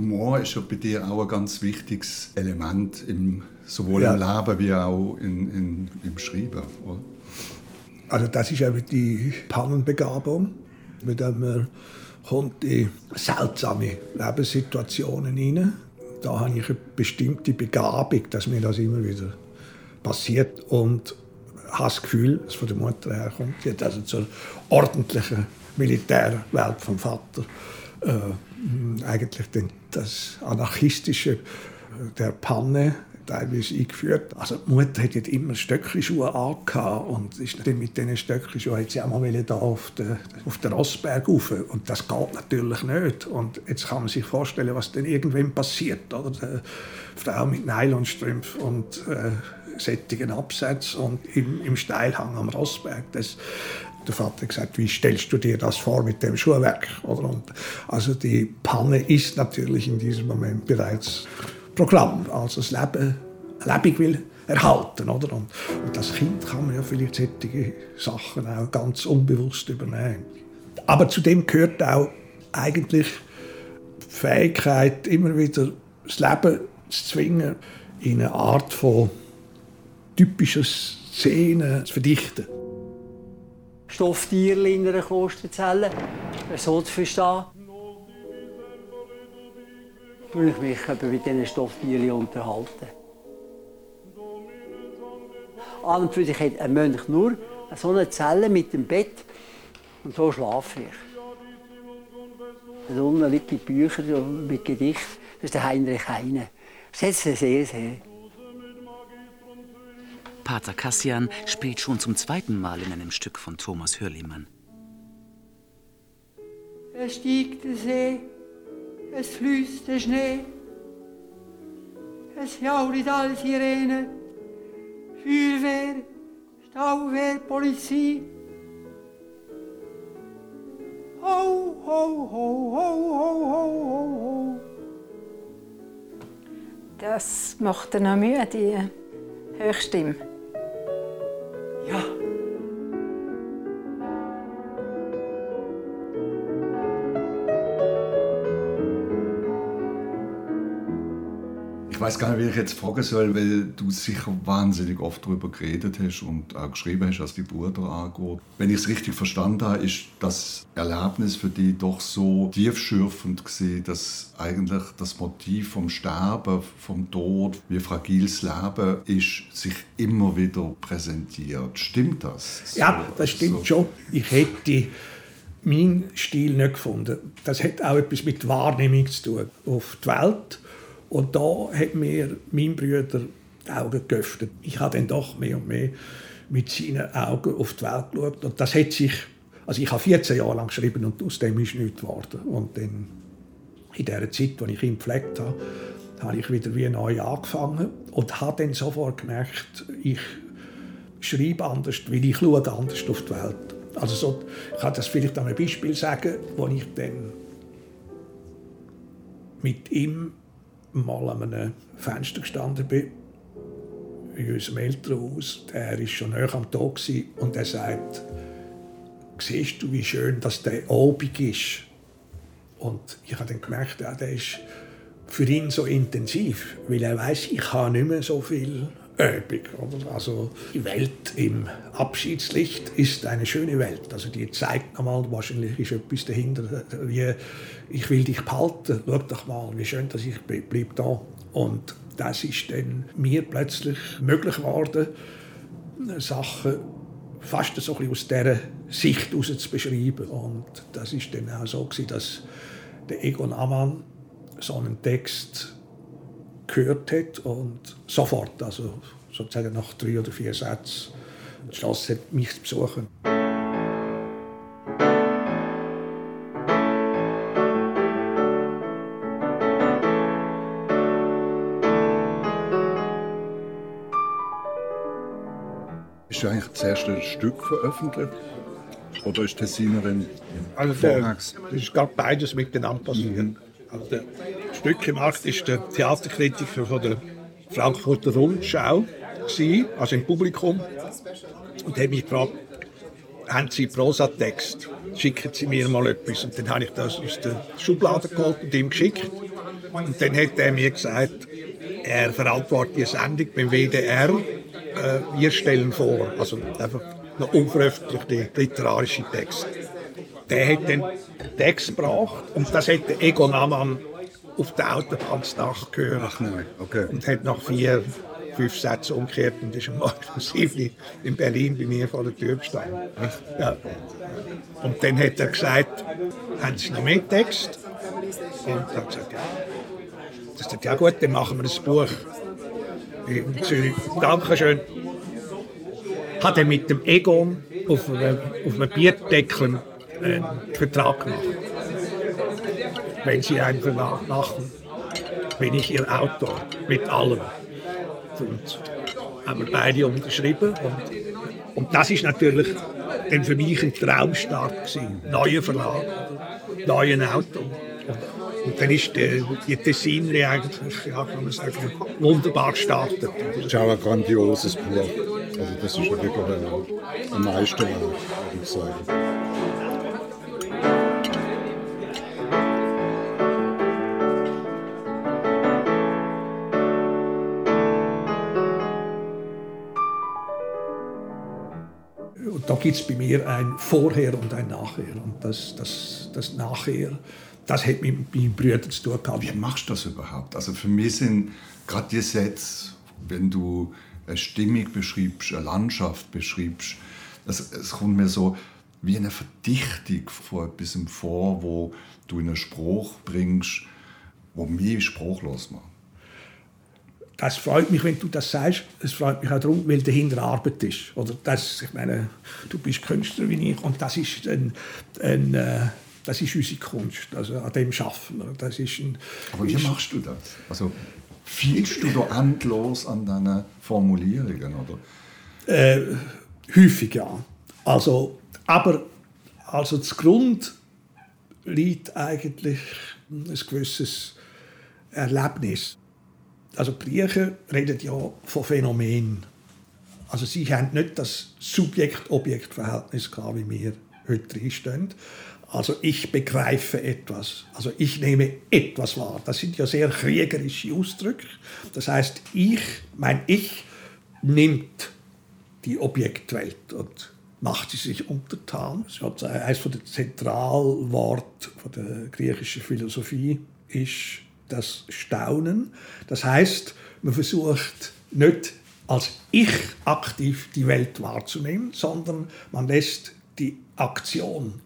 Humor ist ja bei dir auch ein ganz wichtiges Element, im, sowohl ja. im Leben wie auch in, in, im Schreiben. Oder? Also das ist eben die Pannenbegabung, mit der man kommt in seltsame Lebenssituationen hinein. Da habe ich eine bestimmte Begabung, dass mir das immer wieder passiert und habe das Gefühl, dass es von der Mutter herkommt. Sie hat also zur ordentlichen Militärwelt vom Vater äh, eigentlich den, das anarchistische der Panne teilweise eingeführt. Also die Mutter hat immer Stöckelschuhe angehabt und ist mit diesen Stöckelschuhen hat sie auch mal da auf den, auf den Rossberg rauf. Und das geht natürlich nicht. Und jetzt kann man sich vorstellen, was dann irgendwann passiert. Oder? Die Frau mit Nylonstrümpfen und äh, sättigen Absatz und im, im Steilhang am Rossberg. Das, der Vater gesagt, wie stellst du dir das vor mit dem Schuhwerk? Also die Panne ist natürlich in diesem Moment bereits Programm, also das Leben lebendig will erhalten. Oder? Und, und als Kind kann man ja vielleicht solche Sachen auch ganz unbewusst übernehmen. Aber zu dem gehört auch eigentlich die Fähigkeit, immer wieder das Leben zu zwingen, in eine Art von typischer Szene zu verdichten. Stofftierchen in einer Klosterzelle, so zu verstehen tue ich mich mit diesen Stofftierchen unterhalten. An und für sich hat ein Mönch nur so eine Zelle mit dem Bett und so schlafe ich. Da unten liegen Bücher mit Gedichten, das ist der Heinrich Heine. Das schätze sehr, sehr. Pater Kassian spielt schon zum zweiten Mal in einem Stück von Thomas Hürlimann. Es stieg der See es fließt der Schnee, es jaurit alle Sirene, Feuerwehr, Stauwehr, Polizei. Ho, ho, ho, ho, ho, ho, ho. Das macht dann auch Mühe, die Höchstimme. Ich weiß gar nicht, wie ich jetzt fragen soll, weil du sicher wahnsinnig oft darüber geredet hast und auch geschrieben hast, was die Bruder angeht. Wenn ich es richtig verstanden habe, ist das Erlebnis für dich doch so tiefschürfend gewesen, dass eigentlich das Motiv vom Sterben, vom Tod, wie fragiles Leben ist, sich immer wieder präsentiert. Stimmt das? Ja, das stimmt so. schon. Ich hätte meinen Stil nicht gefunden. Das hat auch etwas mit Wahrnehmung zu tun. Auf die Welt und da hat mir mein Bruder die Augen geöffnet. Ich habe dann doch mehr und mehr mit seinen Augen auf die Welt geschaut. Und das hat sich, also ich habe 14 Jahre lang geschrieben und aus dem ist nichts geworden. Und dann in der Zeit, als ich ihn gepflegt habe, habe ich wieder wie neu angefangen und habe dann sofort gemerkt, ich schreibe anders, weil ich schaue anders auf die Welt. Also so, ich kann das vielleicht an einem Beispiel sagen, wo ich dann mit ihm mal an einem Fenster gestanden bin, in unserem Elternhaus. Er war schon näher am Tag und er sagt, siehst du, wie schön dass der Abend ist? Und ich habe dann gemerkt, ja, der ist für ihn so intensiv, weil er weiß, ich habe nicht mehr so viel Übung. Also die Welt im Abschiedslicht ist eine schöne Welt. Also die zeigt nochmal, wahrscheinlich ist etwas dahinter, wie ich will dich behalten, schau doch mal, wie schön, dass ich bleib da. Und das ist dann mir plötzlich möglich geworden, Sachen fast so ein aus dieser Sicht heraus zu beschreiben. Und das ist dann auch so, dass der Egon Amann so einen Text gehört hat und sofort, also sozusagen nach drei oder vier Sätzen, entschlossen hat, mich zu besuchen. Das erste Stück veröffentlicht? Oder ist Tessinerin also der, Das ist gerade beides miteinander passiert. Mhm. Also der Stückemarkt ist der Theaterkritiker von der Frankfurter Rundschau, also im Publikum. Und hat mich gefragt, haben Sie Prosatext? Schicken Sie mir mal etwas. Und dann habe ich das aus der Schublade geholt und ihm geschickt. Und dann hat er mir gesagt, er verantwortet die Sendung beim WDR. Äh, wir stellen vor, also einfach noch unveröffentlichte literarische Texte. Der hat den Text gebracht und das hat der Egon Amann auf der Autobahn nachgehört. Ach nein, okay. Und hat nach vier, fünf Sätzen umgekehrt und ist am Morgen in Berlin bei mir vor der Tür gestanden. Ja. Und dann hat er gesagt, haben Sie noch mehr Text? Und er hat gesagt, ja. Das sagt, ja gut, dann machen wir ein Buch in Zürich. Dankeschön. Hat er mit dem Egon auf einem, auf einem Bierdeckel einen Vertrag gemacht. Wenn Sie einen Vertrag machen, bin ich Ihr Autor mit allem. Und haben wir beide unterschrieben. Und, und das ist natürlich für mich ein Traumstart. Neuer Verlag, neuer Autor. Und dann ist die, die Tessinerie eigentlich, ja, kann man sagen, wunderbar gestartet. Das ist auch ein grandioses Buch. Also das ist wirklich ein, ein Meisterwerk, würde ich sagen. Und da gibt es bei mir ein Vorher und ein Nachher. Und das, das, das Nachher, das hat mit meinen Brüdern zu tun gehabt. Wie machst du das überhaupt? Also für mich sind gerade die Sätze, wenn du eine Stimmung beschreibst, eine Landschaft beschreibst, das, es kommt mir so wie eine Verdichtung vor etwas vor, wo du in einen Spruch bringst, wo mich sprachlos macht. Das freut mich, wenn du das sagst. Es freut mich auch darum, weil dahinter Arbeit ist. Oder das, ich meine, du bist Künstler wie ich und das ist, ein, ein, äh, das ist unsere Kunst. Also an dem schaffen wir. Das ist ein, Aber wie machst du das? Also fehlst du da endlos an deinen Formulierungen, oder? Äh, häufig ja. Also, aber also das Grund liegt eigentlich ein gewisses Erlebnis. Also die Griechen reden ja von Phänomenen. Also sie haben nicht das Subjekt-Objekt-Verhältnis wie wir heute drinstehen. Also ich begreife etwas, also ich nehme etwas wahr. Das sind ja sehr kriegerische Ausdrücke. Das heißt, ich, mein Ich nimmt die Objektwelt und macht sie sich untertan. Das eines der Zentralworte der griechischen Philosophie ist das Staunen. Das heißt, man versucht nicht als Ich aktiv die Welt wahrzunehmen, sondern man lässt die Aktion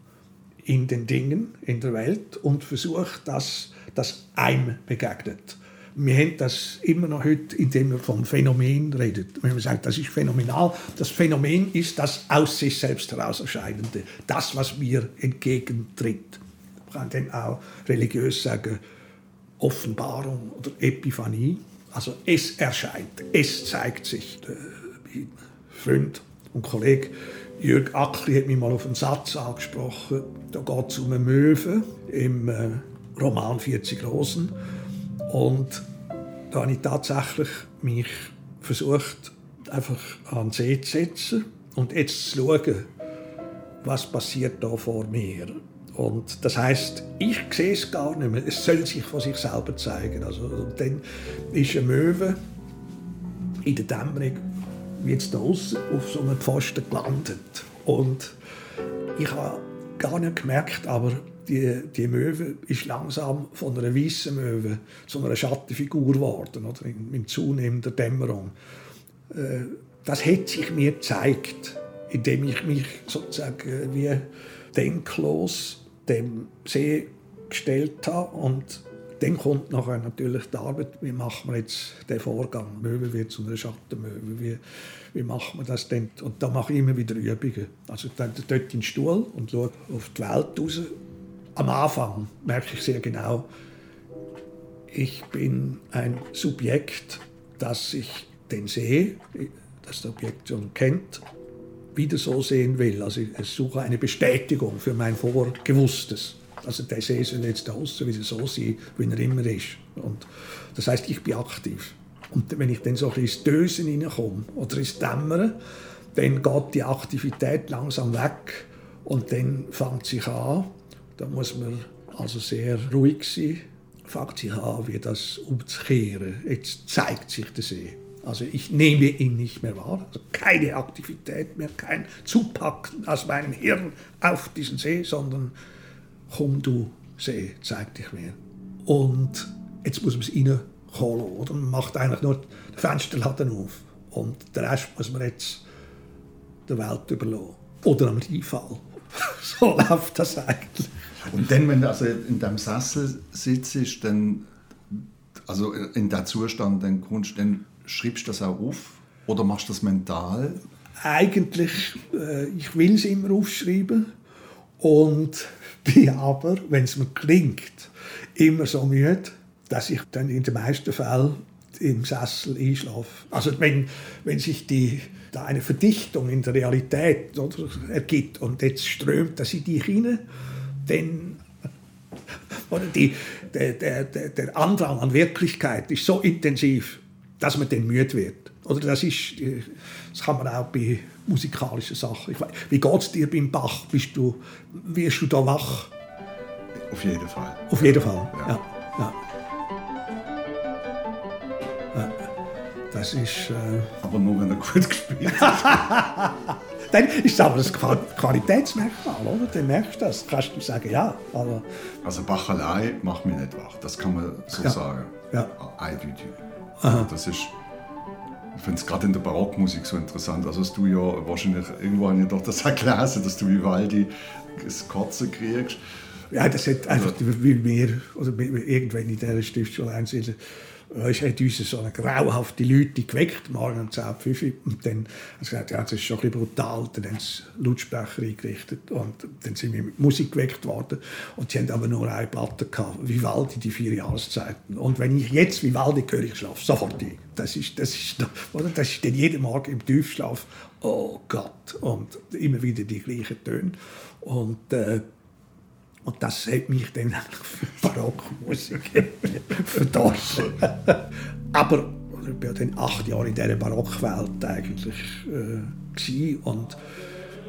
in den Dingen in der Welt und versucht, dass das einem begegnet. Wir haben das immer noch heute, indem wir vom Phänomen reden. Wenn man sagt, das ist phänomenal, das Phänomen ist das aus sich selbst heraus erscheinende, das, was mir entgegentritt. Man kann dann auch religiös sagen, Offenbarung oder Epiphanie. Also es erscheint, es zeigt sich. Mein Freund und Kollege Jürg Ackli hat mich mal auf einen Satz angesprochen. Da geht es um eine Möwe im äh, Roman 40 Rosen. Und da habe ich tatsächlich mich versucht, einfach an den See zu setzen und jetzt zu schauen, was passiert da vor mir. Und das heißt, ich sehe es gar nicht mehr. Es soll sich von sich selber zeigen. Also, dann ist eine Möwe in der Dämmerung jetzt da außen auf so einem Pfosten gelandet. Und ich habe gar nicht gemerkt, aber die, die Möwe ist langsam von einer weißen Möwe zu einer Schattenfigur geworden, oder mit zunehmender Dämmerung. Äh, das hat sich mir gezeigt, indem ich mich sozusagen wie denklos dem See gestellt habe und dann kommt nachher natürlich die Arbeit, wie machen wir jetzt den Vorgang? Möwe wird zu einer Schattenmöwe, wie, wie machen wir das denn? Und da mache ich immer wieder Übungen. Also dann dort in den Stuhl und schaue auf die Welt raus. Am Anfang merke ich sehr genau, ich bin ein Subjekt, das ich den See, das das Objekt schon kennt, wieder so sehen will. Also ich suche eine Bestätigung für mein Vorgewusstes. Also der See soll jetzt außen wieder so sein, wie er immer ist. Und das heißt, ich bin aktiv. Und wenn ich dann so ein ins Dösen hineinkomme oder ins Dämmern, dann geht die Aktivität langsam weg und dann fängt sich an. Da muss man also sehr ruhig sein fängt sich an, wie das umzukehren. Jetzt zeigt sich der See. Also ich nehme ihn nicht mehr wahr, also keine Aktivität mehr, kein Zupacken aus meinem Hirn auf diesen See, sondern komm du See, zeig dich mir. Und jetzt muss man es reinholen, oder? Man macht eigentlich nur den Fensterladen auf. Und den Rest muss man jetzt der Welt überlassen. Oder am Einfall. so läuft das eigentlich. Und dann, wenn du also in deinem Sessel sitzt, dann, also in diesem Zustand, dann, kommst, dann schreibst du das auch auf oder machst du das mental? Eigentlich, äh, ich will es immer aufschreiben und bin aber, wenn es mir klingt, immer so müde, dass ich dann in den meisten Fällen im Sessel einschlafe. Also wenn, wenn sich die, da eine Verdichtung in der Realität oder, ergibt und jetzt strömt das in dich hinein, dann oder die, der, der, der Andrang an Wirklichkeit ist so intensiv, dass man dann müde wird. Oder das, ist, das kann man auch bei musikalischen Sachen. Weiß, wie geht es dir beim Bach? Bist du, wirst du da wach? Auf jeden Fall. Auf jeden Fall, ja. ja, ja. Das ist... Äh aber nur, wenn er gut gespielt hat. Dann ist aber das Qualitätsmerkmal, oder? Dann merkst du das. Kannst du sagen, ja. Aber also Bach allein macht mich nicht wach. Das kann man so Ja. sagen. Ja. Eindeutig. Aha. Das ist, ich finde es gerade in der Barockmusik so interessant. Also, dass du ja wahrscheinlich, irgendwo habe ich doch das auch gelesen, dass du Vivaldi das Kotzen kriegst. Ja, das hat einfach, weil wir, oder irgendwann in dieser Stiftsschule einzeln, es hat uns so eine grauhafte Leute geweckt, morgen um 10, 5 Uhr. Und dann haben sie gesagt, ja, das ist schon ein brutal. Dann haben sie Lautsprecher eingerichtet und dann sind wir mit Musik geweckt worden. Und sie haben aber nur eine Platte gehabt, Vivaldi, die vier Jahreszeiten. Und wenn ich jetzt Vivaldi höre, ich schlafe sofort ein. Das ist, das ist, oder? Das ist dann jeden Morgen im Tiefschlaf. Oh Gott. Und immer wieder die gleichen Töne. Und, äh, und das hat mich dann für Barockmusik verdorben. Aber ich war dann acht Jahre in dieser Barockwelt eigentlich äh, und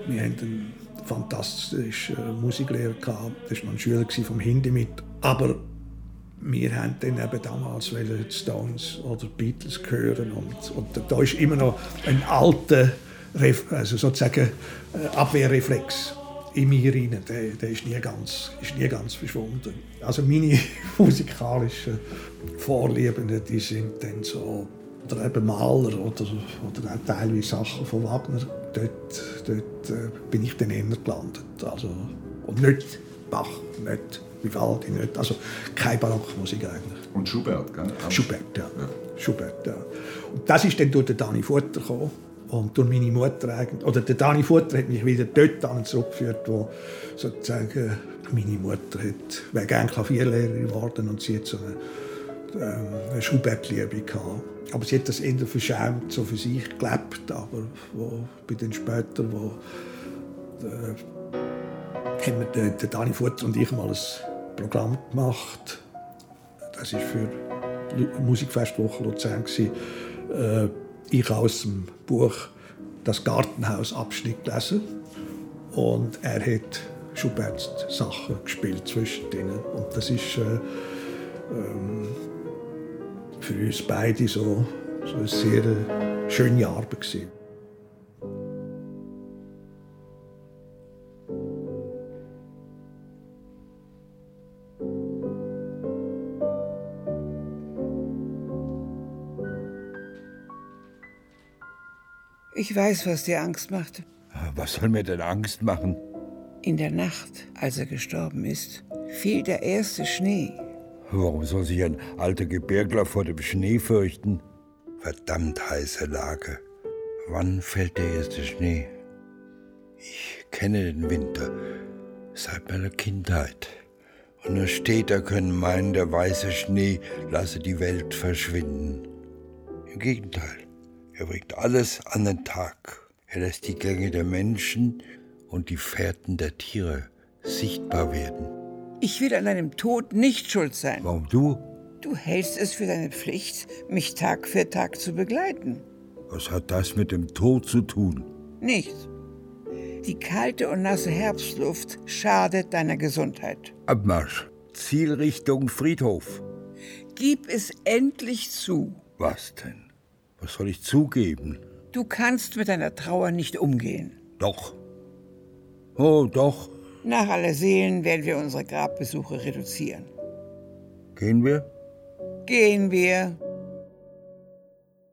wir hatten einen fantastischen äh, Musiklehrer gehabt. Das war noch ein Schüler vom Hindi mit. Aber wir haben dann eben damals Stones oder Beatles hören und, und da ist immer noch ein alter, also sozusagen äh, Abwehrreflex in mir rein. Der, der ist, nie ganz, ist nie ganz verschwunden. Also meine musikalischen Vorlieben, die sind dann so, oder eben Maler oder, oder auch teilweise Sachen von Wagner. Dort, dort äh, bin ich dann eher gelandet. Also, und nicht Bach, nicht Vivaldi, nicht, also keine Barockmusik eigentlich. Und Schubert, gell? Schubert, ja. Schubert, ja. Und das ist dann durch den Dani Futter gekommen. Und durch meine Mutter. Oder der Dani Futter hat mich wieder dort zurückgeführt, wo sozusagen meine Mutter hat, wäre gerne Klavierlehrerin geworden und sie hat so eine, ähm, eine Schubert-Liebe gehabt. Aber sie hat das eher verschämt, so für sich gelebt. Aber wo, bin dann später, wo äh, haben wir, der, Dani Futter und ich mal ein Programm gemacht. Das war für Musikfestwoche Luzern. Äh, ich aus dem Buch «Das Gartenhaus» Abschnitt gelesen. Und er hat Schuberts Sachen gespielt zwischen denen. Und das ist äh, ähm, für uns beide so, so eine sehr schöne Arbeit gewesen. Ich weiß, was dir Angst macht. Was soll mir denn Angst machen? In der Nacht, als er gestorben ist, fiel der erste Schnee. Warum soll sich ein alter Gebirgler vor dem Schnee fürchten? Verdammt heiße Lage. Wann fällt der erste Schnee? Ich kenne den Winter seit meiner Kindheit. Und nur Städter können meinen, der weiße Schnee lasse die Welt verschwinden. Im Gegenteil, er bringt alles an den Tag. Er lässt die Gänge der Menschen und die Fährten der Tiere sichtbar werden. Ich will an deinem Tod nicht schuld sein. Warum du? Du hältst es für deine Pflicht, mich Tag für Tag zu begleiten. Was hat das mit dem Tod zu tun? Nichts. Die kalte und nasse Herbstluft schadet deiner Gesundheit. Abmarsch. Zielrichtung Friedhof. Gib es endlich zu. Was denn? Was soll ich zugeben? Du kannst mit deiner Trauer nicht umgehen. Doch. Oh, doch. Nach aller Seelen werden wir unsere Grabbesuche reduzieren. Gehen wir? Gehen wir.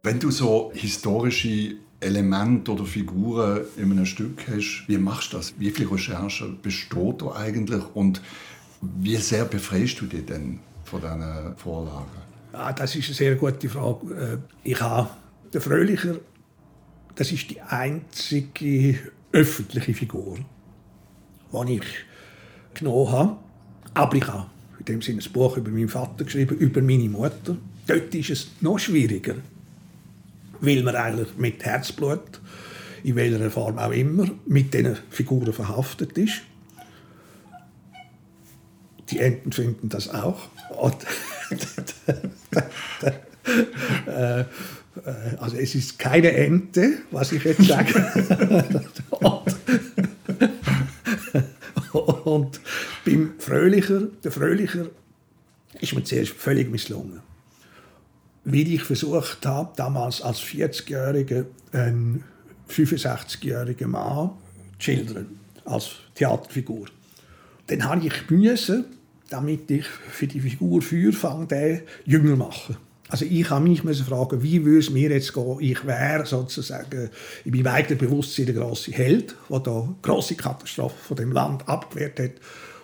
Wenn du so historische Elemente oder Figuren in einem Stück hast, wie machst du das? Wie viel Recherche besteht da eigentlich und wie sehr befreist du dich denn von diesen Vorlagen? Ja, das ist eine sehr gute Frage. Äh, ich habe den Fröhlicher, das ist die einzige öffentliche Figur, die ich genommen habe. Aber ich habe in dem Sinne ein Buch über meinen Vater geschrieben, über meine Mutter. Dort ist es noch schwieriger, weil man eigentlich mit Herzblut, in welcher Form auch immer, mit diesen Figuren verhaftet ist. Die Enten finden das auch. Und äh, also es ist keine Ente, was ich jetzt sage. und, und beim Fröhlicher, der Fröhlicher ist mir zuerst völlig misslungen. Wie ich versucht habe, damals als 40-Jähriger einen 65-jährigen Mann zu schildern, als Theaterfigur. Dann habe ich müssen, damit ich für die Figur Feuerfang den jünger machen. Also ich habe mich fragen, wie würde es mir jetzt gehen? Ich wäre sozusagen in meinem eigenen Bewusstsein der große Held, der da große Katastrophe von dem Land abgewehrt hat.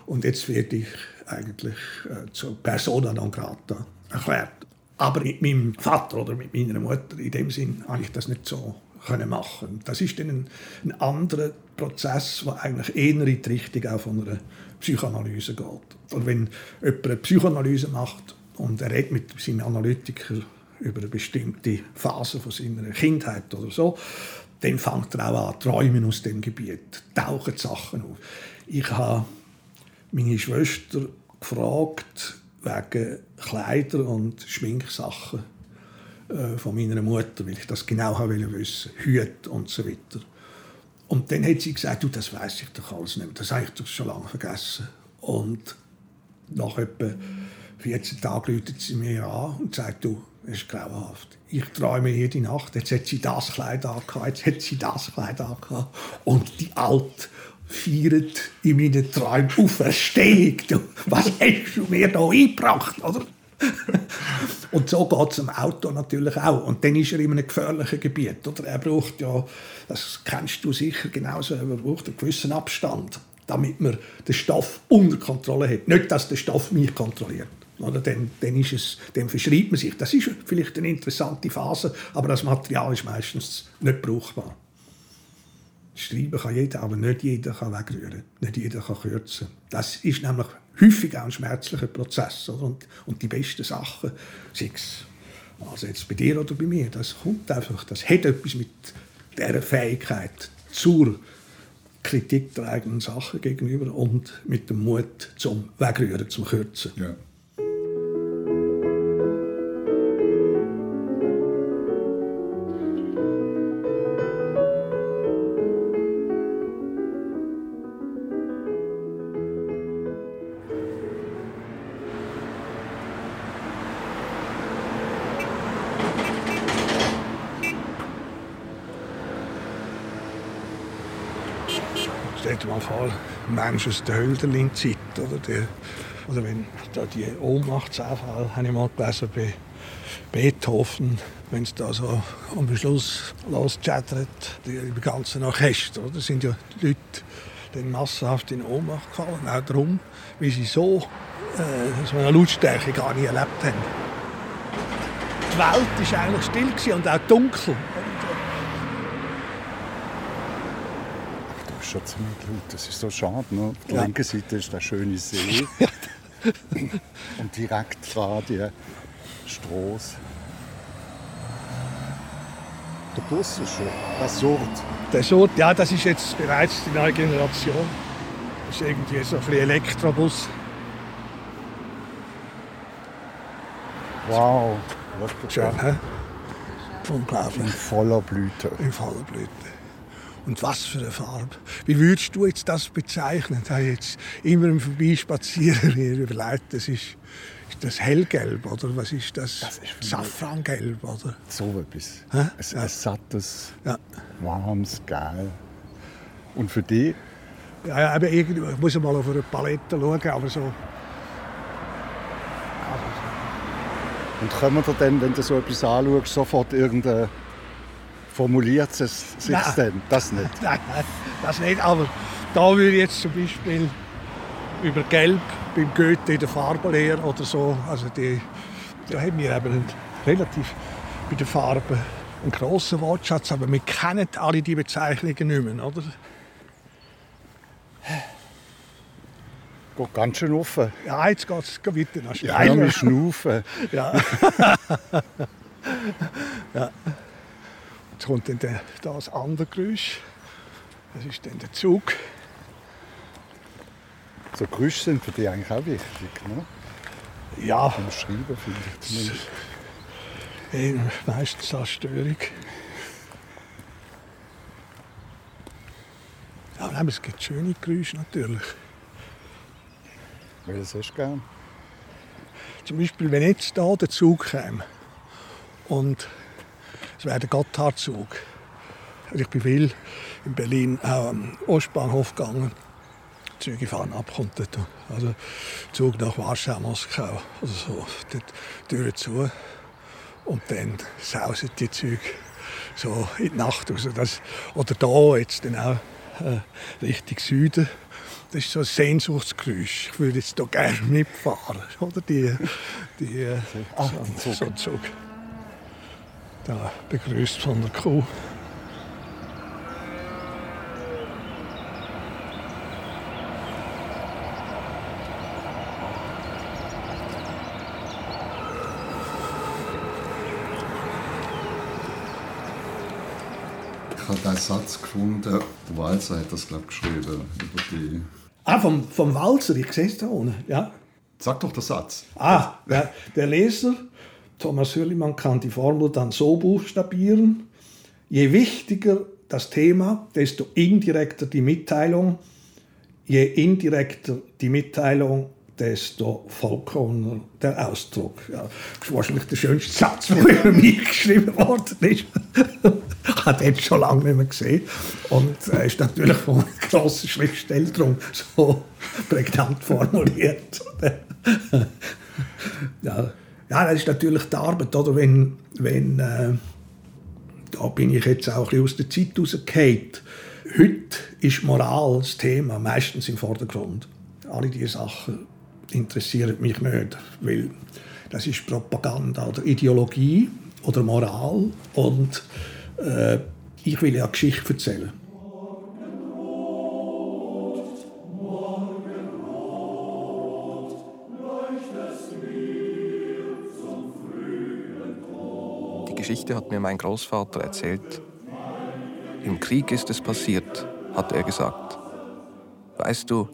Und jetzt werde ich eigentlich äh, zur Persona non grata erklärt. Aber mit meinem Vater oder mit meiner Mutter, in dem Sinn, habe ich das nicht so können machen. Das ist dann ein, ein anderer Prozess, der eigentlich eher in die Richtung auch von einer Psychoanalyse geht. Und wenn jemand eine Psychoanalyse macht und er redet mit seinen Analytikern über eine bestimmte Phase von seiner Kindheit oder so, dann fängt er auch an träumen aus dem Gebiet, tauchen Sachen auf. Ich habe meine Schwester gefragt wegen Kleider und Schminksachen äh, von meiner Mutter, weil ich das genau wissen Hüte und so weiter. Und dann hat sie gesagt, du, das weiß ich doch alles nicht mehr. Das habe ich doch schon lange vergessen. Und nach etwa 14 Tagen läutet sie mir an und sagt, du, es ist grauenhaft. Ich träume jede Nacht, jetzt hat sie das Kleid angehabt, jetzt hat sie das Kleid angehabt. Und die Alte feiert in meinen Träumen Auferstehung. Was hast du mir da eingebracht, oder? und so geht es dem Auto natürlich auch. Und dann ist er in einem gefährlichen Gebiet. Oder? Er braucht ja, das kennst du sicher genauso, er braucht einen gewissen Abstand, damit man den Stoff unter Kontrolle hat. Nicht, dass der Stoff mich kontrolliert. Oder dann, dann, ist es, dann verschreibt man sich. Das ist vielleicht eine interessante Phase, aber das Material ist meistens nicht brauchbar. Schreiben kann jeder, aber nicht jeder kann wegrühren. Nicht jeder kann kürzen. Das ist nämlich häufig auch ein schmerzlicher Prozess. Oder? Und, und die besten Sachen, sei es also jetzt bei dir oder bei mir, das kommt einfach, das hat etwas mit dieser Fähigkeit zur Kritik der eigenen Sachen gegenüber und mit dem Mut zum Wegrühren, zum Kürzen. Ja. Mensch aus der Hölderlin-Zeit. Oder, die, oder wenn da die Ohnmachtsanfall, habe ich mal gelesen, bei Beethoven, wenn es da so am Schluss loschattert, die, ganzen Orchester, oder, sind ja die Leute dann massenhaft in Ohnmacht gefallen. Auch darum, weil sie so, äh, so eine Lautstärke gar nicht erlebt haben. Die Welt war eigentlich still und auch dunkel. Schon ziemlich laut. Das ist so schade. Ne? Auf der Ja. linken Seite ist der schöne See. Und direkt dran die Straße. Der Bus ist schon absurd. Der Sort, ja, das ist jetzt bereits die neue Generation. Das ist irgendwie so ein bisschen Elektrobus. Wow. Schön, hä? in Unglaublich. voller Blüte. In voller Blüte. Und was für eine Farbe. Wie würdest du jetzt das bezeichnen? Ich habe jetzt immer im Vorbeispazieren mir überlegt, das ist, ist das hellgelb oder was ist das? Das ist Safrangelb oder? So etwas. Hä? Ein, Ja. ein sattes, Ja. warmes Gel. Und für dich, Ja, irgendwie, ich muss mal auf eine Palette schauen, aber so. und können wir dann, wenn du so etwas anschaust, sofort irgendein formuliertes sich Nein. dann? Das nicht. Nein, nein, das nicht. Aber da würde ich jetzt zum Beispiel über Gelb beim Goethe in der Farbenlehre oder so, also die, da haben wir eben relativ bei den Farben einen grossen Wortschatz, aber wir kennen alle die Bezeichnungen nicht mehr, oder? Geht ganz schön offen. Ja, jetzt geht es weiter mich schneller. schnaufen. Ja. ja. Kommt dann der, das andere Geräusch. Das ist dann der Zug. So Geräusche sind für dich eigentlich auch wichtig. Ne? Ja, Beim Schreiben finde ich zumindest. eh, meistens als Störung. Aber es gibt schöne Geräusche natürlich. Welches hast du gern? Zum Beispiel, wenn jetzt hier der Zug käme und es wäre der Gotthard-Zug. Also ich bin viel in Berlin auch am Ostbahnhof gegangen. Die Züge fahren ab, kommt dort. Also Zug nach Warschau, Moskau. Also so, dort Türen zu. Und dann sausen die Züge so in die Nacht raus. Das, oder da jetzt dann auch äh, Richtung Süden. Das ist so ein Sehnsuchtsgeräusch. Ich würde jetzt hier gerne mitfahren. Oder die, die, äh, Ah, so, Zug. Da begrüßt von der Kuh. Ich habe diesen Satz gefunden, der Walser hat das, glaube ich, geschrieben. Über die Ah, vom, vom Walzer, ich sehe es da unten. Ja. Sag doch den Satz. Ah, der, der Leser, Thomas Hürlimann, kann die Formel dann so buchstabieren. Je wichtiger das Thema, desto indirekter die Mitteilung. Je indirekter die Mitteilung, desto vollkommener der Ausdruck. Ja, das ist wahrscheinlich der schönste Satz, der über mich geschrieben worden ist. ich habe den schon lange nicht mehr gesehen. Und er ist natürlich von einem grossen Schriftsteller so prägnant formuliert. ja. Ja, das ist natürlich die Arbeit, oder? Wenn, wenn äh, da bin ich jetzt auch ein bisschen aus der Zeit rausgefallen. Heute ist Moral das Thema, meistens im Vordergrund. Alle diese Sachen interessieren mich nicht, weil das ist Propaganda oder Ideologie oder Moral und äh, ich will ja Geschichte erzählen. Geschichte hat mir mein Großvater erzählt. Im Krieg ist es passiert, hat er gesagt. Weißt du,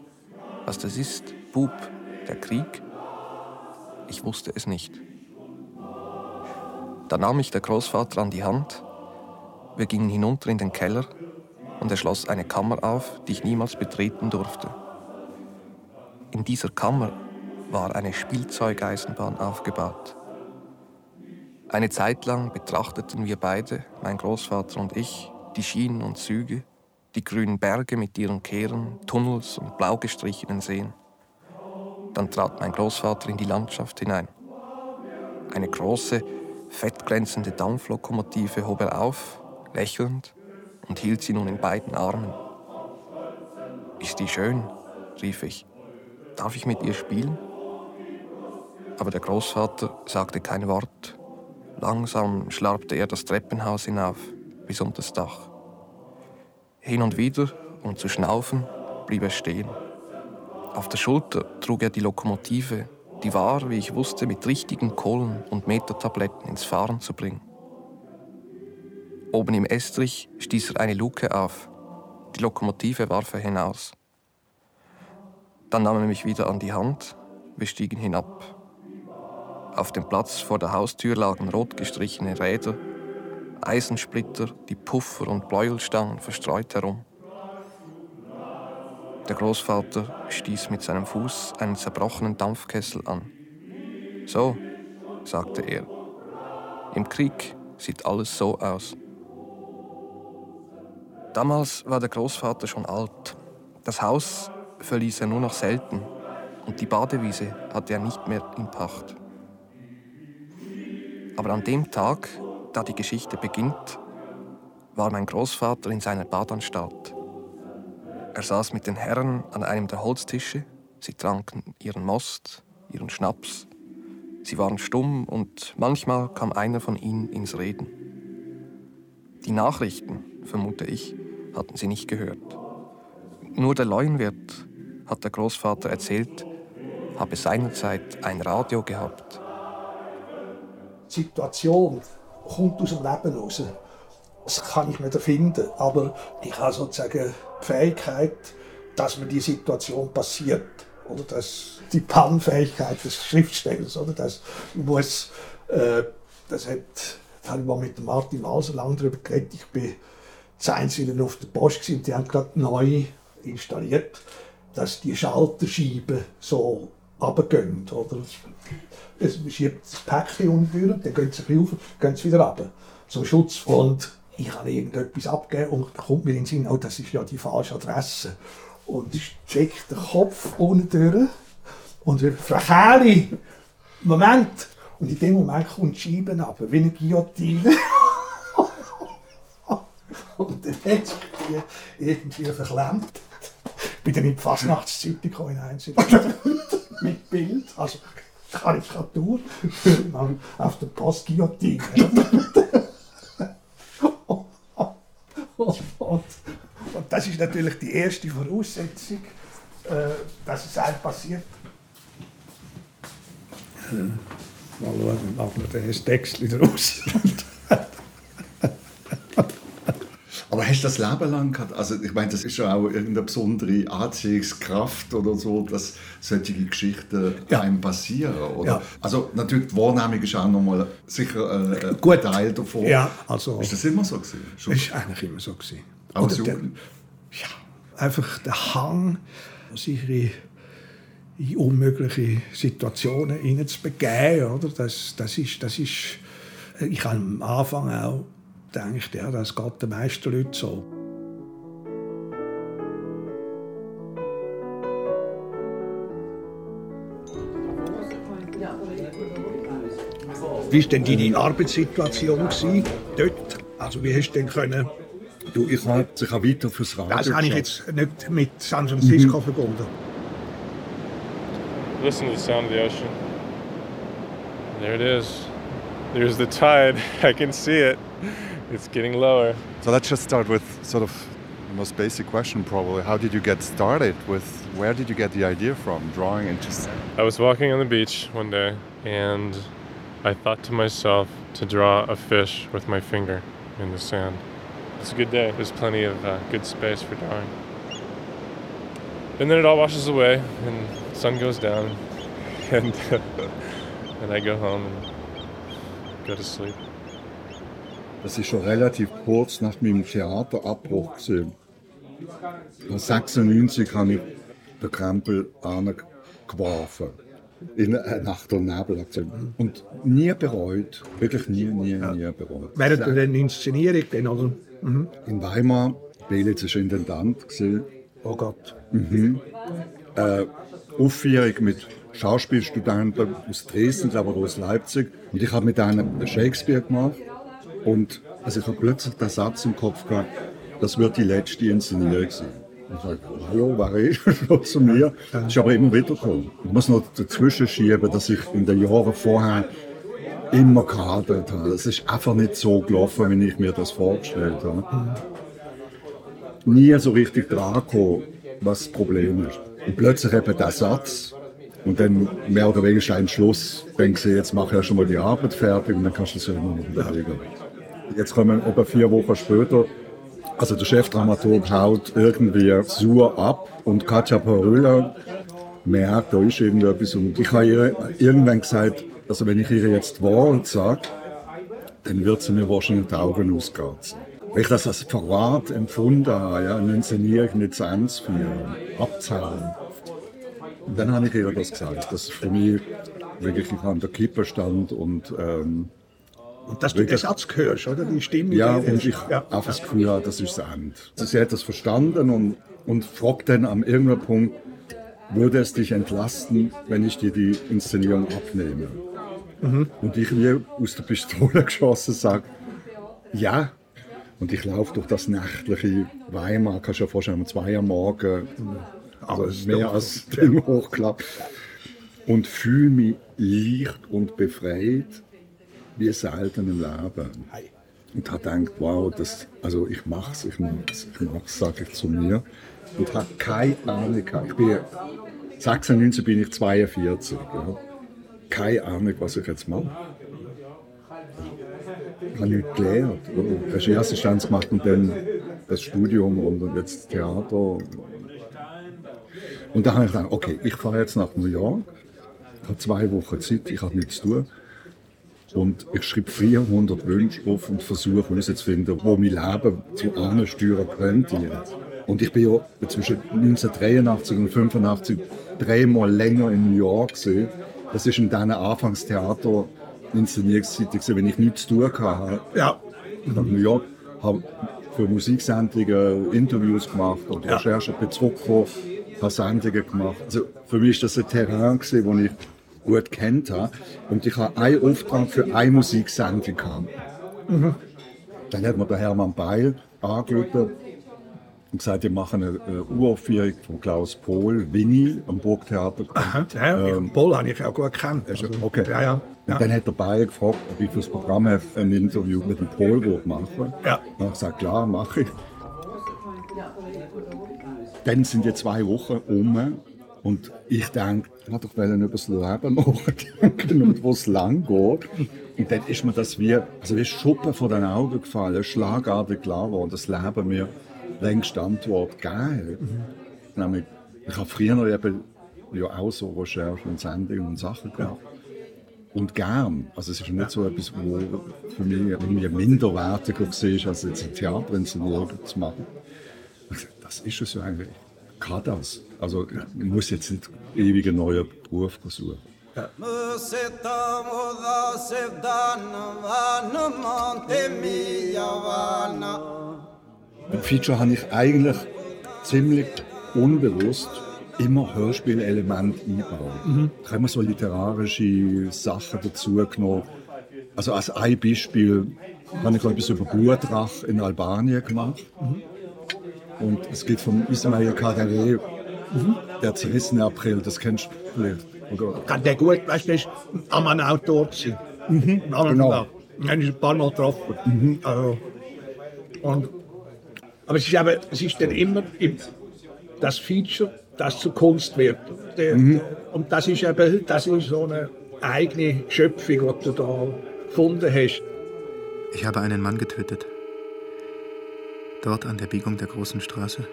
was das ist, Bub, der Krieg? Ich wusste es nicht. Da nahm mich der Großvater an die Hand. Wir gingen hinunter in den Keller und er schloss eine Kammer auf, die ich niemals betreten durfte. In dieser Kammer war eine Spielzeugeisenbahn aufgebaut. Eine Zeit lang betrachteten wir beide, mein Großvater und ich, die Schienen und Züge, die grünen Berge mit ihren Kehren, Tunnels und blau gestrichenen Seen. Dann trat mein Großvater in die Landschaft hinein. Eine große, fettglänzende Dampflokomotive hob er auf, lächelnd, und hielt sie nun in beiden Armen. Ist die schön? rief ich. Darf ich mit ihr spielen? Aber der Großvater sagte kein Wort. Langsam schlarbte er das Treppenhaus hinauf, bis unter das Dach. Hin und wieder, um zu schnaufen, blieb er stehen. Auf der Schulter trug er die Lokomotive, die war, wie ich wusste, mit richtigen Kohlen und Metertabletten ins Fahren zu bringen. Oben im Estrich stieß er eine Luke auf. Die Lokomotive warf er hinaus. Dann nahm er mich wieder an die Hand. Wir stiegen hinab. Auf dem Platz vor der Haustür lagen rot gestrichene Räder. Eisensplitter, die Puffer und Bläuelstangen verstreut herum. Der Großvater stieß mit seinem Fuß einen zerbrochenen Dampfkessel an. So, sagte er. Im Krieg sieht alles so aus. Damals war der Großvater schon alt. Das Haus verließ er nur noch selten und die Badewiese hatte er nicht mehr in Pacht. Aber an dem Tag, da die Geschichte beginnt, war mein Großvater in seiner Badanstalt. Er saß mit den Herren an einem der Holztische, sie tranken ihren Most, ihren Schnaps. Sie waren stumm und manchmal kam einer von ihnen ins Reden. Die Nachrichten, vermute ich, hatten sie nicht gehört. Nur der Leuenwirt, hat der Großvater erzählt, habe seinerzeit ein Radio gehabt. Die Situation kommt aus dem Leben raus. Das kann ich nicht erfinden, aber ich habe sozusagen die Fähigkeit, dass mir die Situation passiert. Oder dass die Pannfähigkeit des Schriftstellers, oder das muss, äh, das hat, das habe ich mal mit Martin Walser lange darüber geredet. Ich bin einzeln auf der Post und die haben gerade neu installiert, dass die Schalterscheiben so runtergehen. Oder? Es schiebt das Päckchen unten dann gehen sie ein bisschen auf, gehen sie wieder runter. Zum Schutz. Und ich habe irgendetwas abgegeben und kommt mir in den Sinn, oh, das ist ja die falsche Adresse. Und ich checkt den Kopf unten durch und Frau Kähli, Moment! Und in dem Moment kommt die Scheibe ab, wie eine Guillotine. und dann hat sich die irgendwie verklemmt. Ich bin dann in die Fasnachtszeitung in mit Bild, also Karikatur, auf der Postguillotine. und, und, das ist natürlich die erste Voraussetzung, äh, dass es einem passiert. Mal schauen, machen wir den Textchen draus. Aber hast du das Leben lang gehabt? Also ich meine, das ist ja auch irgendeine besondere Anziehungskraft oder so, dass solche Geschichten ja. einem passieren, oder? Ja. Also natürlich, die Wahrnehmung ist auch nochmal sicher äh, ein Gut. Teil davon. Ja, also... Ist das immer so gewesen? Es ist eigentlich immer so gewesen. Aber so, der, ja, einfach der Hang, sich in, in unmögliche Situationen hineinzubegeben, oder? Das, das ist, das ist... Ich habe am Anfang auch denkt, ja, das geht den meisten Leuten so. Wie war denn deine Arbeitssituation dort? Also wie hast du denn können... Du, ich habe ich hab weiter fürs Radio Das habe ich jetzt nicht mit San Francisco mhm. verbunden. Listen to the sound of the ocean. There it is. There's the tide. I can see it. It's getting lower. So let's just start with sort of the most basic question, probably. How did you get started with? Where did you get the idea from? Drawing into. I was walking on the beach one day, and I thought to myself to draw a fish with my finger in the sand. It's a good day. There's plenty of uh, good space for drawing. And then it all washes away, and the sun goes down, and and I go home and go to sleep. Das ist schon relativ kurz nach meinem Theaterabbruch. Gewesen. 1996 habe ich den Krempel geworfen. In Nacht und Nebel. Und nie bereut. Wirklich nie, nie, nie bereut. Während der Inszenierung dann, oder? Mhm. In Weimar. Belitz war Intendant. Gewesen. Oh Gott. Mhm. Äh, Aufführung mit Schauspielstudenten aus Dresden, aber aus Leipzig. Und ich habe mit einem Shakespeare gemacht. Und also ich habe plötzlich den Satz im Kopf gehabt, das wird die letzte Inszenierung sein. Ich sage, hallo, wer ist schon zu mir? Das ist aber immer wieder gekommen. Ich muss noch dazwischen schieben, dass ich in den Jahren vorher immer gehadert habe. Es ist einfach nicht so gelaufen, wie ich mir das vorgestellt habe. Nie so richtig dran was das Problem ist. Und plötzlich eben der Satz, und dann mehr oder weniger ein Schluss, denkst du, jetzt mache ich ja schon mal die Arbeit fertig und dann kannst du es immer noch überlegen. Jetzt kommen etwa vier Wochen später, also der Chefdramaturg haut irgendwie Sur ab und Katja Paröla merkt, da ist irgendetwas. Und ich habe ihr irgendwann gesagt, also wenn ich ihr jetzt Wahrheit sage, dann wird sie mir wahrscheinlich die Augen auskratzen. Weil ich das als Verrat empfunden habe, ja, eine Inszenierung nicht zu Ende führen, abzahlen. Und dann habe ich ihr das gesagt, dass für mich wirklich ich an der Kippe stand und ähm, und dass du den Satz hörst, oder? Die Stimme. Ja, die- und ich ja. einfach das Gefühl habe, das ist das Ende. Sie hat das verstanden und, und fragt dann am irgendeinem Punkt, würde es dich entlasten, wenn ich dir die Inszenierung abnehme? Mhm. Und ich wie aus der Pistole geschossen sage, ja. Und ich laufe durch das nächtliche Weimar, kannst du dir vorstellen, um zwei am Morgen, also mehr als Ding hochklappt. Und fühle mich leicht und befreit, wie selten im Leben. Und habe gedacht, wow, das, also ich mach's, ich mach's, ich mach's, sage ich zu mir. Und habe keine Ahnung gehabt. Ich bin 96 bin ich 42. Ja. Keine Ahnung, was ich jetzt mache. Ich habe nichts gelernt. Regieassistenz gemacht und dann das Studium und jetzt Theater. Und da habe ich gedacht, okay, ich fahre jetzt nach New York. Ich habe zwei Wochen Zeit, ich habe nichts zu tun. Und ich schreibe 400 Wünsche auf und versuche herauszufinden, wo mein Leben zu ansteuern könnte. Jetzt. Und ich bin ja zwischen 1983 und 1985 dreimal länger in New York. Gewesen. Das ist in diesen Anfangstheater Inszenierungszeit, gewesen, wenn ich nichts zu tun hatte. Ja. Nach New York habe für Musiksendungen Interviews gemacht und Ja. Recherche bin zurückgekommen, habe Sendungen gemacht. Also für mich war das ein Terrain, gewesen, das ich gut kennt habe. Und ich habe einen Auftrag für eine Musiksendung gehabt. Mhm. Dann hat mir der Hermann Beil angerufen und gesagt, wir machen eine, Uraufführung von Klaus Pohl, Winnie, am Burgtheater. Aha, ja, Ähm, Paul habe ich auch gut gekannt. Also, Okay. Ja, ja. Und ja. dann hat der Bayer gefragt, ob ich fürs Programm ein Interview mit dem würde machen Ja. Dann habe ich gesagt, klar, mache ich. Dann sind die zwei Wochen um und ich denke, ich wollte doch über das Leben nachdenken und wo es lang geht. Und dann ist mir das wie, also wie Schuppen vor den Augen gefallen, schlagartig klar geworden, das Leben mir längst Antwort gegeben hat. Nämlich, ich habe früher eben ja auch so Recherchen und Sendungen und Sachen gemacht. Und gern. Also es ist nicht so etwas, wo für mich irgendwie minderwertiger war, als jetzt ein Theaterinszenierung zu machen. Gesagt, Das ist es ja eigentlich. Ich kann das. Also ich muss jetzt nicht ewig einen neuen Beruf suchen. Beim Feature habe ich eigentlich ziemlich unbewusst immer Hörspielelemente eingebaut. Mhm. Ich habe immer so literarische Sachen dazu genommen. Also als ein Beispiel habe ich etwas über Blutrach in Albanien gemacht. Und es geht vom Ismail Kadare, der zerrissene April, das kennst du vielleicht. Oder? Kann der gut, weißt du, ist am ein Autor gewesen. Mhm. Genau. Den habe ich ein paar Mal getroffen. Also, und, aber es ist, eben, es ist dann immer im, das Feature, das zur Kunst wird. Der, Mhm. der, und das ist eben das ist so eine eigene Schöpfung, die du da gefunden hast. Ich habe einen Mann getötet. Dort an der Biegung der großen Straße,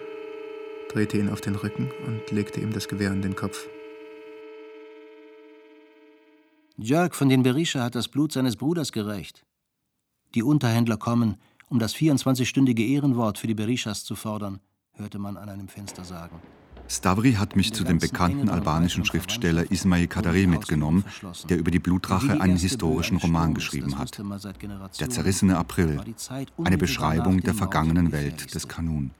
drehte ihn auf den Rücken und legte ihm das Gewehr an den Kopf. Jörg von den Berisha hat das Blut seines Bruders gerächt. Die Unterhändler kommen, um das 24-stündige Ehrenwort für die Berishas zu fordern, hörte man an einem Fenster sagen. Stavri hat mich zu dem bekannten albanischen Schriftsteller Ismail Kadare mitgenommen, der über die Blutrache einen historischen Roman geschrieben hat. Der zerrissene April, eine Beschreibung der vergangenen Welt des Kanun.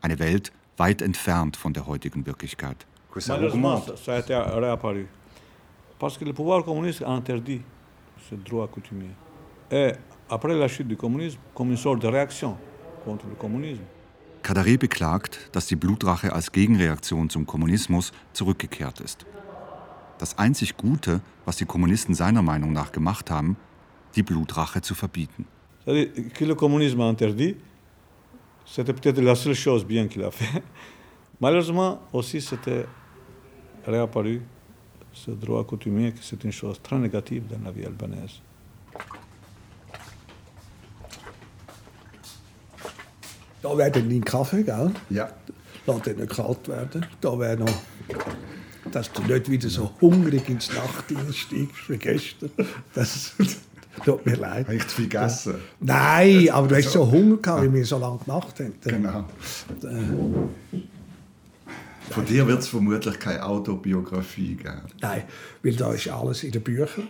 Eine Welt weit entfernt von der heutigen Wirklichkeit. Parce que le pouvoir communiste a interdit ce droit coutumier. Et après la chute du communisme, comme une sorte de réaction contre le communisme, Kadare beklagt, dass die Blutrache als Gegenreaktion zum Kommunismus zurückgekehrt ist. Das einzig Gute, was die Kommunisten seiner Meinung nach gemacht haben, die Blutrache zu verbieten. c'était peut-être la seule chose bien qu'il a fait. Malheureusement, aussi, c'était réapparu ce droit coutumier, que c'est une chose très négative dans la vie albanaise. Da wäre dann dein Kaffee, gell? Ja. Lass den nicht kalt werden. Da wäre noch, dass du nicht wieder so hungrig ins Nacht steigst wie gestern. Das, Tut mir leid. Habe ich zu viel gegessen? Nein, aber du hast so Hunger gehabt, weil wir so lange gemacht haben. Genau. Äh, Von dir wird es vermutlich keine Autobiografie geben. Nein, weil da ist alles in den Büchern.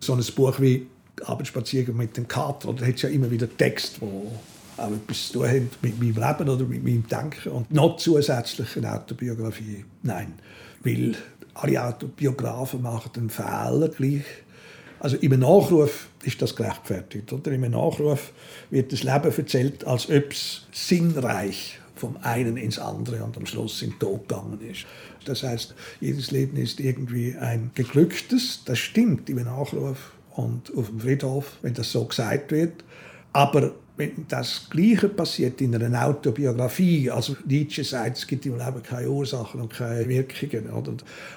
So ein Buch wie Abendspaziergang mit dem Kater, da hat es ja immer wieder Text, wo zu tun hat mit meinem Leben oder mit meinem Denken. Und noch zusätzlich eine Autobiografie. Nein, weil alle Autobiografen machen einen Fehler gleich. Also im Nachruf ist das gerechtfertigt. Oder? Im Nachruf wird das Leben erzählt, als ob es sinnreich vom einen ins andere und am Schluss in den Tod gegangen ist. Das heißt, jedes Leben ist irgendwie ein geglücktes, das stimmt im Nachruf und auf dem Friedhof, wenn das so gesagt wird. Aber wenn das Gleiche passiert in einer Autobiografie, also Nietzsche sagt, es gibt im Leben keine Ursachen und keine Wirkungen. Oder?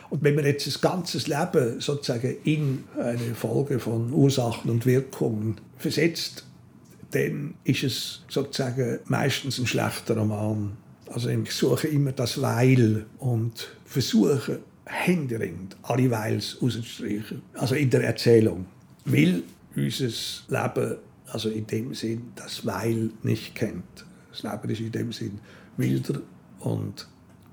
Und wenn man jetzt das ganze Leben sozusagen in eine Folge von Ursachen und Wirkungen versetzt, dann ist es sozusagen meistens ein schlechter Roman. Also ich suche immer das Weil und versuche händeringend alle Weils auszustreichen. Also in der Erzählung. Weil unser Leben also in dem Sinn das Weil nicht kennt. Das Leben ist in dem Sinn wilder und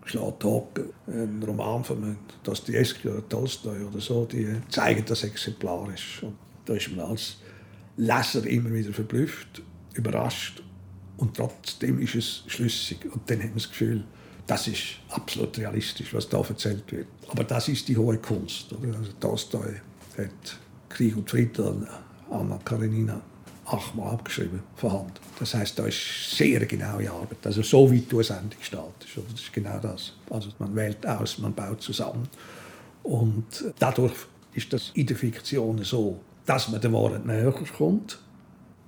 schlägt Haken. Ein Roman von Dostoevsky oder Tolstoi oder so, die zeigen das exemplarisch. Und da ist man als Leser immer wieder verblüfft, überrascht und trotzdem ist es schlüssig. Und dann hat man das Gefühl, das ist absolut realistisch, was da erzählt wird. Aber das ist die hohe Kunst. Oder? Also Tolstoi hat Krieg und Frieden, Anna Karenina achtmal abgeschrieben von Hand. Das heißt, da ist sehr genaue Arbeit. Also so wie du eine Sendung gestaltest. Das ist genau das. Also man wählt aus, man baut zusammen. Und dadurch ist das in der Fiktion so, dass man der Wahrheit näher kommt.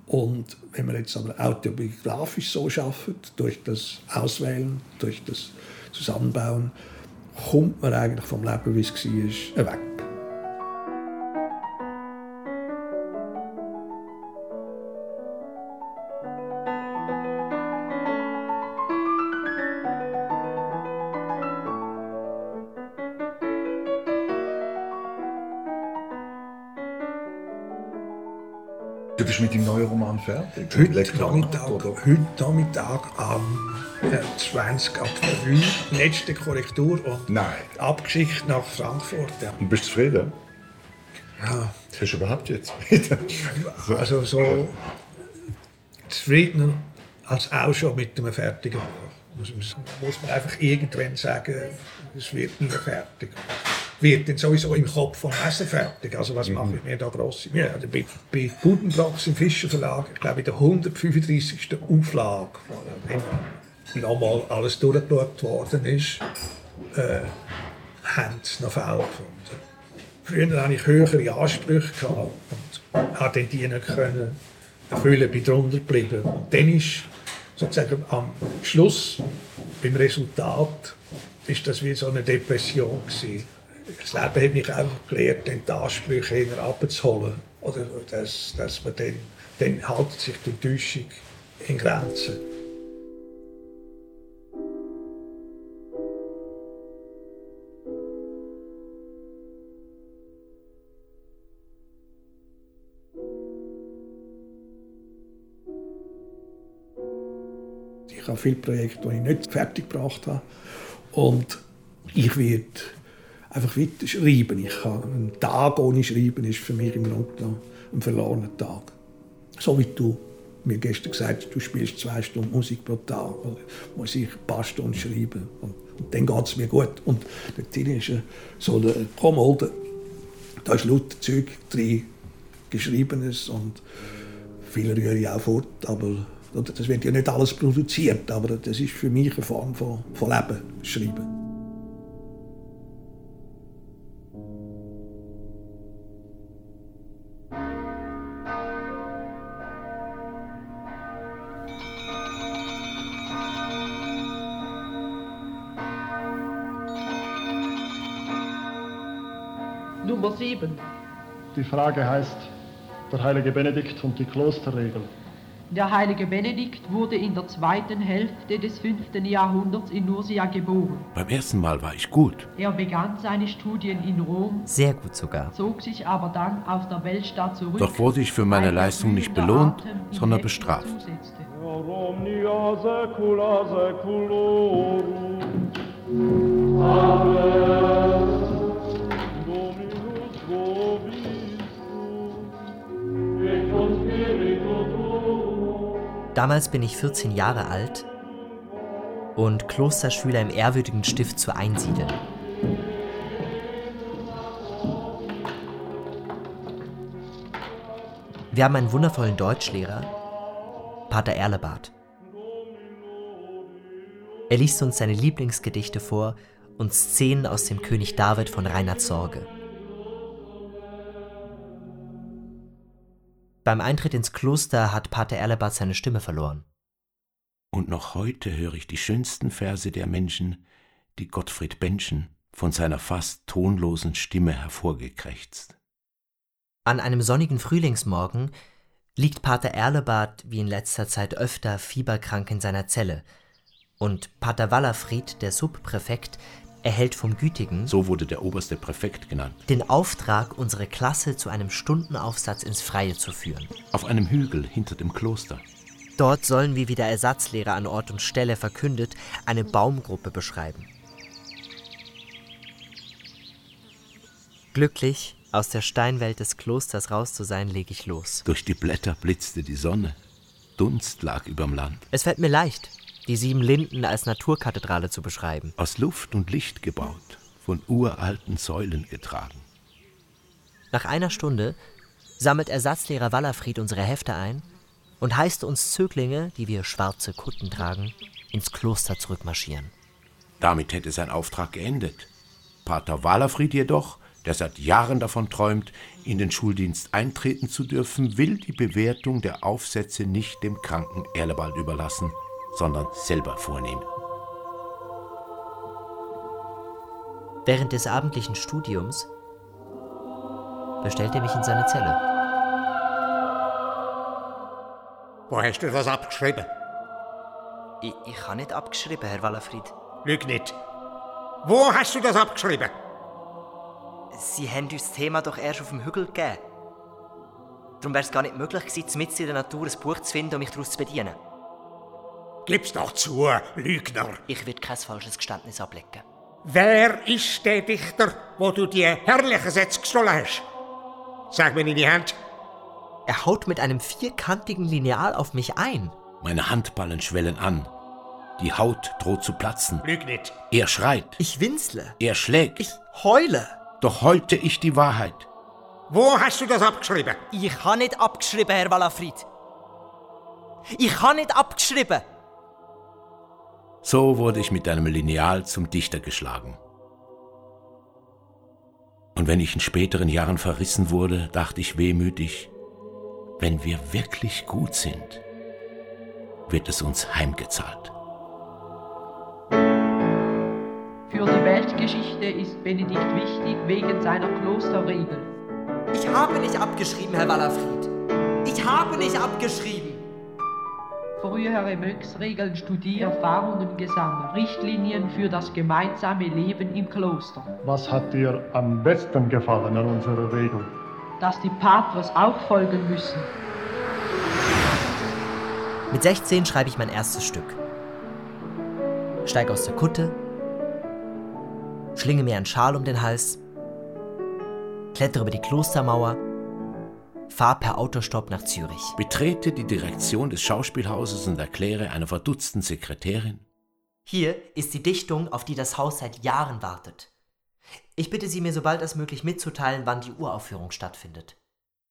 Und wenn man jetzt aber autobiografisch so schafft, durch das Auswählen, durch das Zusammenbauen, kommt man eigentlich vom Leben, wie es war, weg. Du bist mit dem neuen Roman fertig? Heute Nachmittag, heute Nachmittag am 20 ab 3, letzte Korrektur und Nein. abgeschickt nach Frankfurt. Ja. Und bist du zufrieden? Ja. Hast du überhaupt jetzt? Also so zufriedener als auch schon mit einem fertigen Buch. Muss, man einfach irgendwann sagen, es wird nie fertig wird dann sowieso im Kopf vom Lesen fertig. Also was mhm. mache ich mir da gross? Ja, bei, bei Budenbrocks im Fischer Verlag, ich glaube in der 135. Auflage, wenn nochmal alles durchgeschaut worden ist, äh, haben sie noch Fälle gefunden. Früher hatte ich höhere Ansprüche gehabt und habe die nicht können erfüllen, bin drunter geblieben. Und dann ist sozusagen am Schluss, beim Resultat, ist das wie so eine Depression gewesen das Leben hat mich einfach gelehrt, die Ansprüche eher abzuholen. Oder dass, dass man dann, dann hält sich die Enttäuschung in Grenzen. Ich habe viele Projekte, die ich nicht fertig gebracht habe. Und ich werde einfach weiter schreiben. Ich kann, ein Tag ohne Schreiben ist für mich im Grunde ein verlorener Tag. So wie du mir gestern gesagt hast, du spielst zwei Stunden Musik pro Tag, muss ich ein paar Stunden schreiben. Und, und dann geht es mir gut. Und der Till ist so eine Kommode, da ist lauter Zeug drin, Geschriebenes und viel rühre ich auch fort, aber das wird ja nicht alles produziert, aber das ist für mich eine Form von, von Leben, Schreiben. 7. Die Frage heißt der heilige Benedikt und die Klosterregel. Der heilige Benedikt wurde in der zweiten Hälfte des 5. Jahrhunderts in Nursia geboren. Beim ersten Mal war ich gut. Er begann seine Studien in Rom, Sehr gut sogar. zog sich aber dann aus der Weltstadt zurück. Doch wurde ich für meine Leistung nicht belohnt, sondern bestraft. Omnia Damals bin ich 14 Jahre alt und Klosterschüler im ehrwürdigen Stift zu einsiedeln. Wir haben einen wundervollen Deutschlehrer, Pater Erlebart. Er liest uns seine Lieblingsgedichte vor und Szenen aus dem König David von Reinhard Sorge. Beim Eintritt ins Kloster hat Pater Erlebart seine Stimme verloren. Und noch heute höre ich die schönsten Verse der Menschen, die Gottfried Benschen von seiner fast tonlosen Stimme hervorgekrächzt. An einem sonnigen Frühlingsmorgen liegt Pater Erlebart wie in letzter Zeit öfter fieberkrank in seiner Zelle und Pater Wallerfried, der Subpräfekt, erhält vom Gütigen, So wurde der oberste Präfekt genannt. den Auftrag, unsere Klasse zu einem Stundenaufsatz ins Freie zu führen. Auf einem Hügel hinter dem Kloster. Dort sollen wir, wie der Ersatzlehrer an Ort und Stelle verkündet, eine Baumgruppe beschreiben. Glücklich, aus der Steinwelt des Klosters raus zu sein, lege ich los. Durch die Blätter blitzte die Sonne. Dunst lag überm Land. Es fällt mir leicht, die sieben Linden als Naturkathedrale zu beschreiben. Aus Luft und Licht gebaut, von uralten Säulen getragen. Nach einer Stunde sammelt Ersatzlehrer Wallerfried unsere Hefte ein und heißt uns Zöglinge, die wir schwarze Kutten tragen, ins Kloster zurückmarschieren. Damit hätte sein Auftrag geendet. Pater Wallerfried jedoch, der seit Jahren davon träumt, in den Schuldienst eintreten zu dürfen, will die Bewertung der Aufsätze nicht dem kranken Erlebald überlassen, sondern selber vornehmen. Während des abendlichen Studiums bestellt er mich in seine Zelle. Wo hast du das abgeschrieben? Ich, ich habe nicht abgeschrieben, Herr Wallerfried. Lüg nicht. Wo hast du das abgeschrieben? Sie haben uns das Thema doch erst auf dem Hügel gegeben. Darum wäre es gar nicht möglich gewesen, mitten in der Natur ein Buch zu finden und mich daraus zu bedienen. Gib's doch zu, Lügner. Ich will kein falsches Geständnis ablegen. Wer ist der Dichter, wo du die herrlichen Sätze gestohlen hast? Sag mir in die Hand. Er haut mit einem vierkantigen Lineal auf mich ein. Meine Handballen schwellen an. Die Haut droht zu platzen. Lüg nicht. Er schreit. Ich winsle. Er schlägt. Ich heule. Doch heulte ich die Wahrheit. Wo hast du das abgeschrieben? Ich habe nicht abgeschrieben, Herr Walafried. Ich habe nicht abgeschrieben. So wurde ich mit einem Lineal zum Dichter geschlagen. Und wenn ich in späteren Jahren verrissen wurde, dachte ich wehmütig, wenn wir wirklich gut sind, wird es uns heimgezahlt. Für die Weltgeschichte ist Benedikt wichtig wegen seiner Klosterregel. Ich habe nicht abgeschrieben, Herr Wallerfried. Ich habe nicht abgeschrieben. Frühere Mönchsregeln studiert, Erfahrungen gesammelt, Richtlinien für das gemeinsame Leben im Kloster. Was hat dir am besten gefallen an unserer Regel? Dass die Patres auch folgen müssen. Mit 16 schreibe ich mein erstes Stück. Steige aus der Kutte, schlinge mir einen Schal um den Hals, klettere über die Klostermauer, fahr per Autostopp nach Zürich. Betrete die Direktion des Schauspielhauses und erkläre einer verdutzten Sekretärin, Hier ist die Dichtung, auf die das Haus seit Jahren wartet. Ich bitte Sie, mir so bald als möglich mitzuteilen, wann die Uraufführung stattfindet.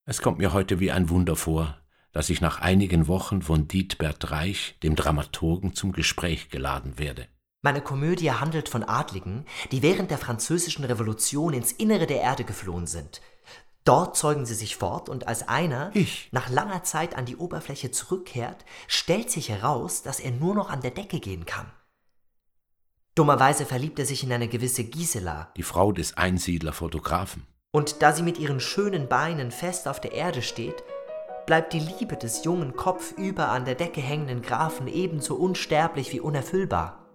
es kommt mir heute wie ein Wunder vor, dass ich nach einigen Wochen von Dietbert Reich, dem Dramaturgen, zum Gespräch geladen werde. Meine Komödie handelt von Adligen, die während der Französischen Revolution ins Innere der Erde geflohen sind. Dort zeugen sie sich fort und als einer ich. nach langer Zeit an die Oberfläche zurückkehrt, stellt sich heraus, dass er nur noch an der Decke gehen kann. Dummerweise verliebt er sich in eine gewisse Gisela, Die Frau des Einsiedler-Fotografen. und da sie mit ihren schönen Beinen fest auf der Erde steht, bleibt die Liebe des jungen, kopfüber an der Decke hängenden Grafen ebenso unsterblich wie unerfüllbar.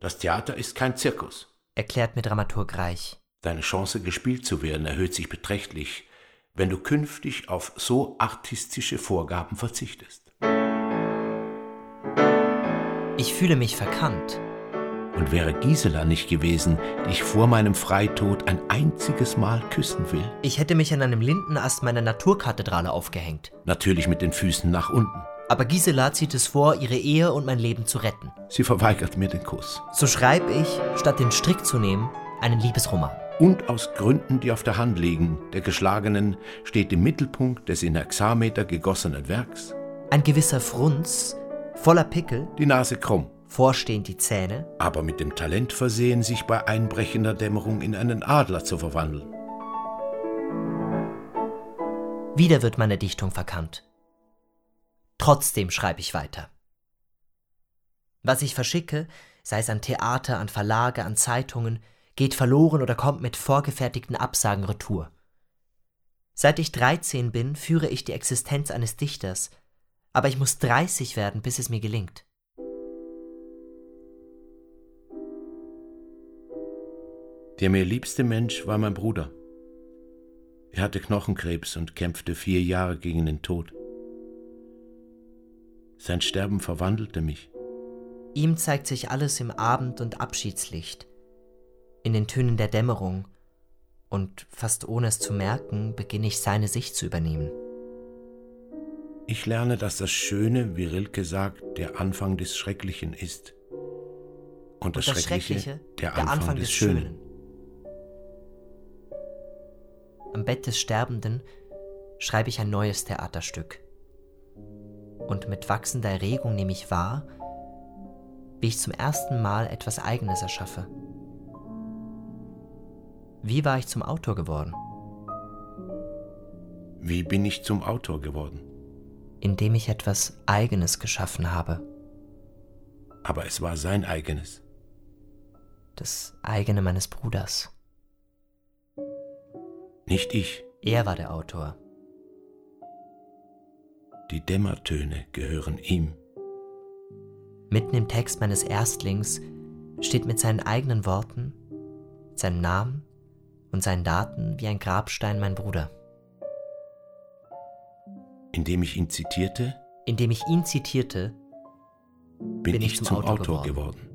Das Theater ist kein Zirkus, erklärt mir Dramaturg Reich. Deine Chance, gespielt zu werden, erhöht sich beträchtlich, wenn du künftig auf so artistische Vorgaben verzichtest. Ich fühle mich verkannt. Und wäre Gisela nicht gewesen, die ich vor meinem Freitod ein einziges Mal küssen will? Ich hätte mich an einem Lindenast meiner Naturkathedrale aufgehängt. Natürlich mit den Füßen nach unten. Aber Gisela zieht es vor, ihre Ehe und mein Leben zu retten. Sie verweigert mir den Kuss. So schreibe ich, statt den Strick zu nehmen, einen Liebesroman. Und aus Gründen, die auf der Hand liegen, der Geschlagenen, steht im Mittelpunkt des in Hexameter gegossenen Werks ein gewisser Frunz, voller Pickel, die Nase krumm, vorstehend die Zähne, aber mit dem Talent versehen, sich bei einbrechender Dämmerung in einen Adler zu verwandeln. Wieder wird meine Dichtung verkannt. Trotzdem schreibe ich weiter. Was ich verschicke, sei es an Theater, an Verlage, an Zeitungen, geht verloren oder kommt mit vorgefertigten Absagen retour. Seit ich 13 bin, führe ich die Existenz eines Dichters, aber ich muss 30 werden, bis es mir gelingt. Der mir liebste Mensch war mein Bruder. Er hatte Knochenkrebs und kämpfte vier Jahre gegen den Tod. Sein Sterben verwandelte mich. Ihm zeigt sich alles im Abend- und Abschiedslicht, in den Tönen der Dämmerung, und fast ohne es zu merken, beginne ich seine Sicht zu übernehmen. Ich lerne, dass das Schöne, wie Rilke sagt, der Anfang des Schrecklichen ist. Und das, und das Schreckliche, Schreckliche, der, der Anfang, Anfang des, des Schönen. Schönen. Am Bett des Sterbenden schreibe ich ein neues Theaterstück. Und mit wachsender Erregung nehme ich wahr, wie ich zum ersten Mal etwas Eigenes erschaffe. Wie war ich zum Autor geworden? Wie bin ich zum Autor geworden? Indem ich etwas Eigenes geschaffen habe. Aber es war sein eigenes. Das eigene meines Bruders. Nicht ich. Er war der Autor. Die Dämmertöne gehören ihm. Mitten im Text meines Erstlings steht mit seinen eigenen Worten, seinem Namen und seinen Daten wie ein Grabstein mein Bruder. Indem ich ihn zitierte, Indem ich ihn zitierte, bin, bin ich ich zum zum Autor Autor geworden. geworden.